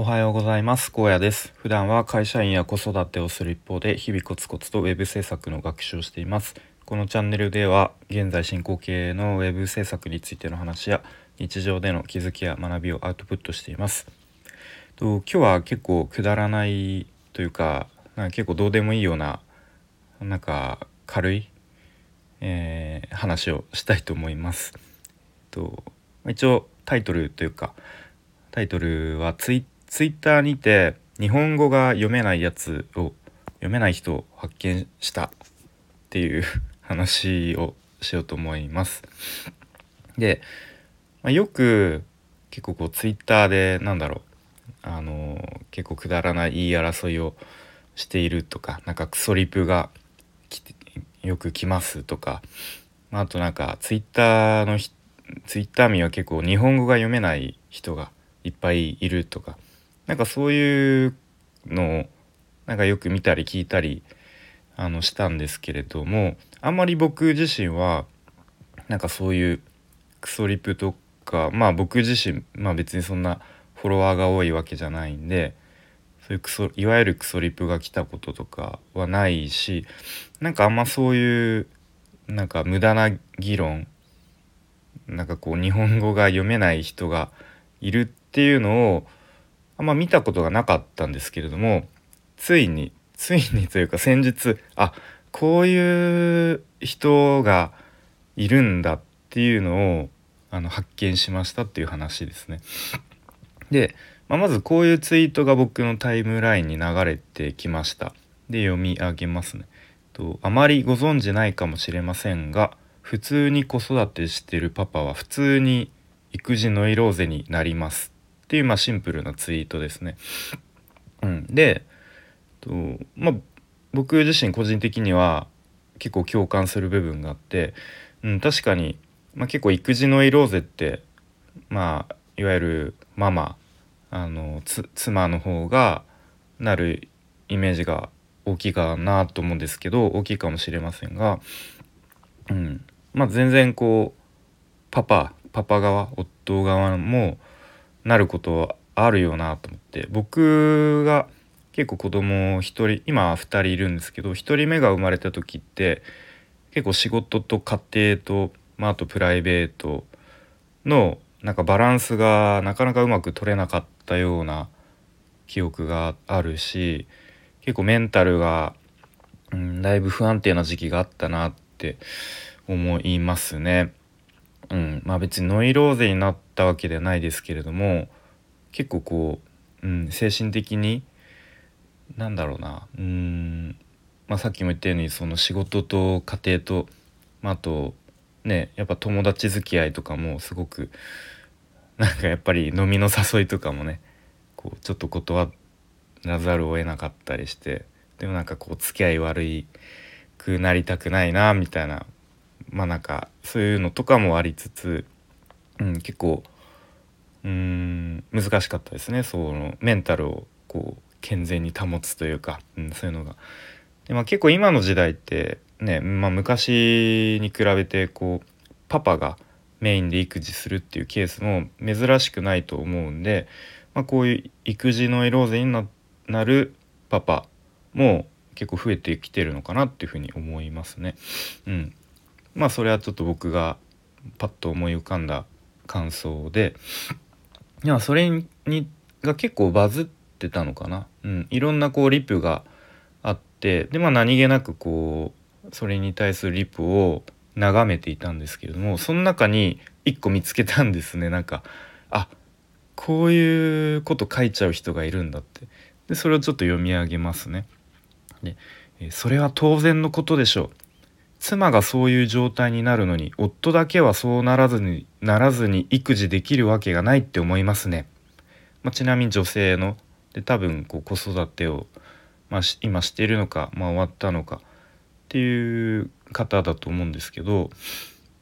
おはようございます。高野です。普段は会社員や子育てをする一方で日々コツコツとウェブ制作の学習をしています。このチャンネルでは現在進行形のウェブ制作についての話や日常での気づきや学びをアウトプットしています。と今日は結構くだらないというかなんか結構どうでもいいようななんか軽い、えー、話をしたいと思います。と一応タイトルというかタイトルはツイツイッターにて日本語が読めないやつを読めない人を発見したっていう話をしようと思います。で、まあ、よく結構こうツイッターでなんだろうあの結構くだらない言い争いをしているとかなんかクソリプがよく来ますとか、まあ、あとなんかツイッターのツイッター民は結構日本語が読めない人がいっぱいいるとかなんかそういうのをなんかよく見たり聞いたりあのしたんですけれどもあんまり僕自身はなんかそういうクソリプとかまあ僕自身まあ別にそんなフォロワーが多いわけじゃないんでそういうクソいわゆるクソリプが来たこととかはないしなんかあんまそういうなんか無駄な議論なんかこう日本語が読めない人がいるっていうのをあんま見たことがなかったんですけれどもついについにというか先日あこういう人がいるんだっていうのをあの発見しましたっていう話ですね。で、まあ、まずこういうツイートが僕のタイムラインに流れてきました。で読み上げますね。とあまりご存じないかもしれませんが普通に子育てしてるパパは普通に育児ノイローゼになりますっていうまあシンプルなツイートですね。うん、でとまあ僕自身個人的には結構共感する部分があって、うん、確かに、まあ、結構育児のイローゼってまあいわゆるママあの妻の方がなるイメージが大きいかなと思うんですけど大きいかもしれませんが、うんまあ、全然こうパパパパ側夫側もなることあるよなと思って僕が結構子供1人今2人いるんですけど1人目が生まれた時って結構仕事と家庭と、まあ、あとプライベートのなんかバランスがなかなかうまく取れなかったような記憶があるし結構メンタルが、うん、だいぶ不安定な時期があったなって思いますね。うん、まあ別にノイローゼになったわけではないですけれども結構こう、うん、精神的になんだろうな。うん、まあ、さっきも言ったようにその仕事と家庭と、まあ、あとねやっぱ友達付き合いとかもすごくなんかやっぱり飲みの誘いとかもねこうちょっと断らざるを得なかったりしてでもなんかこう付き合い悪いくなりたくないなみたいなまあなんかそういうのとかもありつつ、うん、結構うん難しかったですねそのメンタルをこう健全に保つというか、うん、そういうのが。でまあ、結構今の時代ってね、まあ、昔に比べてこうパパがメインで育児するっていうケースも珍しくないと思うんで、まあ、こういう育児のエローゼになるパパも結構増えてきてるのかなっていうふうに思いますね。うん、まあそれはちょっと僕がパッと思い浮かんだ感想でいやそれにが結構バズってたのかな、うん、いろんなこうリプがあってでまあ何気なくこうそれに対するリプを眺めていたんですけれどもその中に1個見つけたんですね。なんかあこういうこと書いちゃう人がいるんだって。でそれをちょっと読み上げますね。でそれは当然のことでしょう。妻がそういう状態になるのに夫だけはそうならずにならずに育児できるわけがないって思いますね。まあ、ちなみに女性ので多分こう子育てを、まあ、今しているのか、まあ、終わったのかっていう方だと思うんですけど、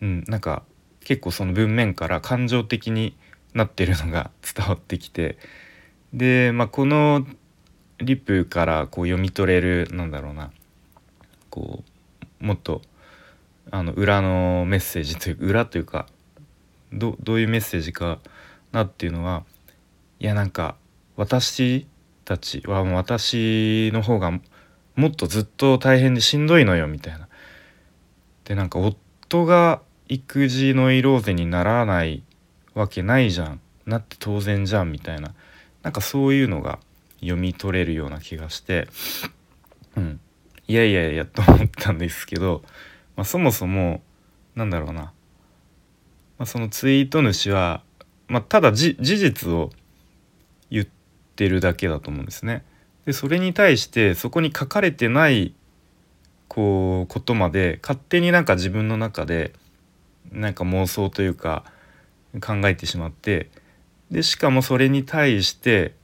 うん、なんか結構その文面から感情的になってるのが伝わってきてで、まあ、このリプからこう読み取れるなんだろうなこうもっとあの裏のメッセージというか裏というかどどういうメッセージかなっていうのはいやなんか私たちはもう私の方がもっとずっと大変でしんどいのよみたいな。でなんか夫が育児ノイローゼにならないわけないじゃん。なって当然じゃんみたいな。なんかそういうのが読み取れるような気がして。うん。いやいやいやと思ったんですけど、まあ、そもそもなんだろうな、まあ、そのツイート主は、まあ、ただ事実を言ってるだけだと思うんですね。でそれに対してそこに書かれてないこうことまで勝手になんか自分の中でなんか妄想というか考えてしまってでしかもそれに対して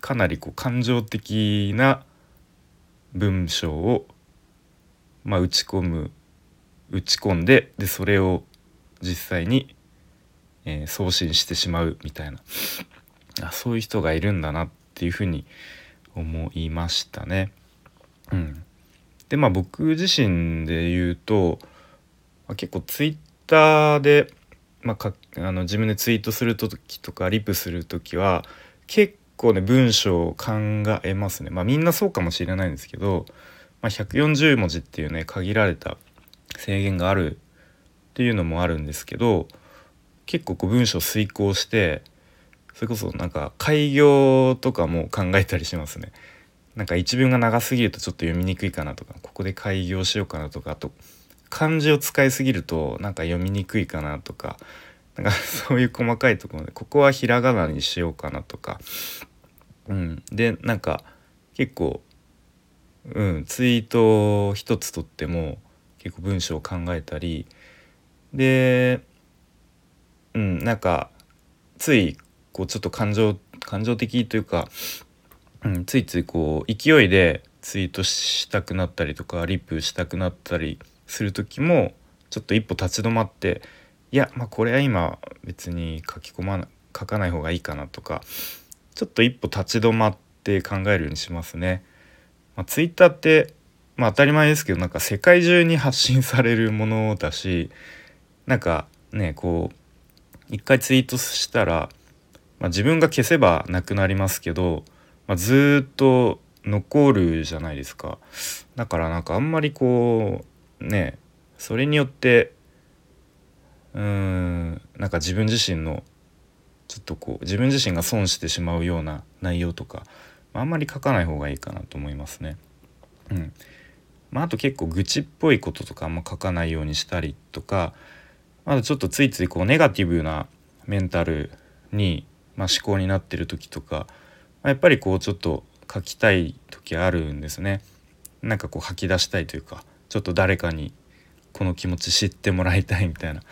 かなりこう感情的な文章を、まあ、打ち込む打ち込んででそれを実際に、えー、送信してしまうみたいなあそういう人がいるんだなっていうふうに思いましたね。うん、でまあ僕自身で言うと、まあ、結構ツイッターで、まあ、かあの自分でツイートする時とかリプする時は結構ね文章を考えますね。まあみんなそうかもしれないんですけど、まあ、140文字っていうね限られた制限があるっていうのもあるんですけど結構こう文章を遂行してそれこそなんか開業とかも考えたりしますね。なんか一文が長すぎるとちょっと読みにくいかなとかここで開業しようかなとかあと漢字を使いすぎるとなんか読みにくいかなとかなんか そういう細かいところでここはひらがなにしようかなとか、うん、でなんか結構、うん、ツイート一つとっても結構文章を考えたり。で、うん、なんかついこうちょっと感情感情的というか、うん、ついついこう勢いでツイートしたくなったりとかリップしたくなったりする時もちょっと一歩立ち止まっていやまあこれは今別に書き込まな書かない方がいいかなとかちょっと一歩立ち止まって考えるようにしますね。まあ、ツイッターってまあ当たり前ですけどなんか世界中に発信されるものだしなんかねこう一回ツイートしたらまあ、自分が消せばなくなりますけど、まあ、ずっと残るじゃないですかだからなんかあんまりこうねそれによってうーんなんか自分自身のちょっとこう自分自身が損してしまうような内容とか、まあ、あんまり書かない方がいいかなと思いますね。うんまあ、あと結構愚痴っぽいこととかあんま書かないようにしたりとかあとちょっとついついこうネガティブなメンタルにまあ、思考になってる時とか、まあ、やっぱりこうちょっと書きたい時あるんですね。なんかこう吐き出したいというかちょっと誰かにこの気持ち知ってもらいたいみたいな、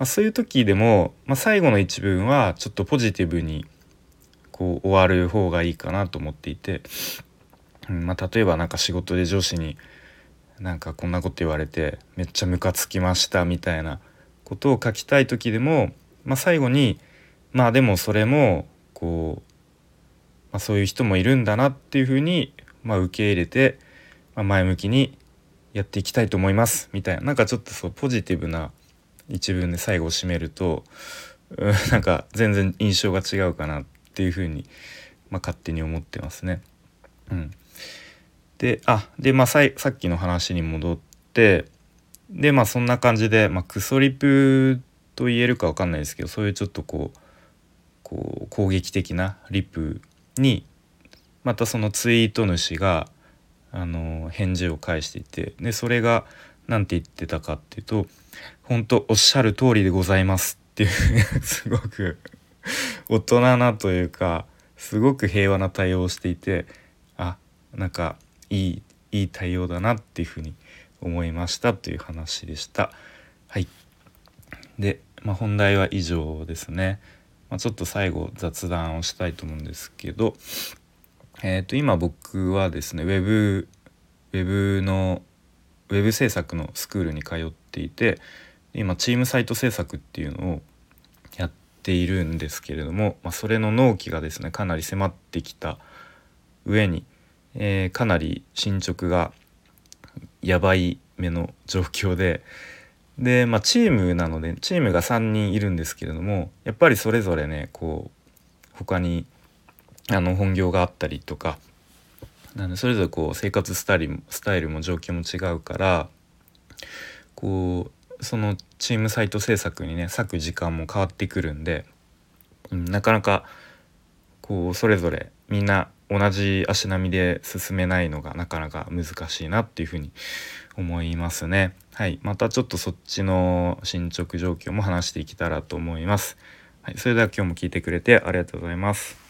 まあ、そういう時でも、まあ、最後の一文はちょっとポジティブにこう終わる方がいいかなと思っていて、うんまあ、例えば何か仕事で上司になんかこんなこと言われてめっちゃムカつきましたみたいなことを書きたい時でも、まあ、最後に「まあでもそれもこう、まあ、そういう人もいるんだなっていうふうに、まあ、受け入れて、まあ、前向きにやっていきたいと思いますみたいななんかちょっとそうポジティブな一文で最後を締めると、なんか全然印象が違うかなっていうふうに、まあ、勝手に思ってますね。うん、であでまあささっきの話に戻ってでまあそんな感じで、まあ、クソリプと言えるか分かんないですけどそういうちょっとこうこう攻撃的なリプにまたそのツイート主があの返事を返していてでそれが何て言ってたかっていうと「本当おっしゃる通りでございます」っていう すごく大人なというかすごく平和な対応をしていてあなんかいいいい対応だなっていうふうに思いましたという話でした。はいで、まあ、本題は以上ですね。まあ、ちょっと最後雑談をしたいと思うんですけど、えー、と今僕はですねウェブウェブのウェブ制作のスクールに通っていて今チームサイト制作っていうのをやっているんですけれども、まあ、それの納期がですねかなり迫ってきた上に、えー、かなり進捗がやばい目の状況でで、まあ、チームなのでチームが3人いるんですけれどもやっぱりそれぞれねこう他にあの本業があったりとかなんでそれぞれこう生活スタイルスタイルも状況も違うからこうそのチームサイト制作にね割く時間も変わってくるんで、うん、なかなかこうそれぞれみんな同じ足並みで進めないのがなかなか難しいなっていうふうに思いますね。はい、またちょっとそっちの進捗状況も話していけたらと思います。はい、それでは今日も聞いてくれてありがとうございます。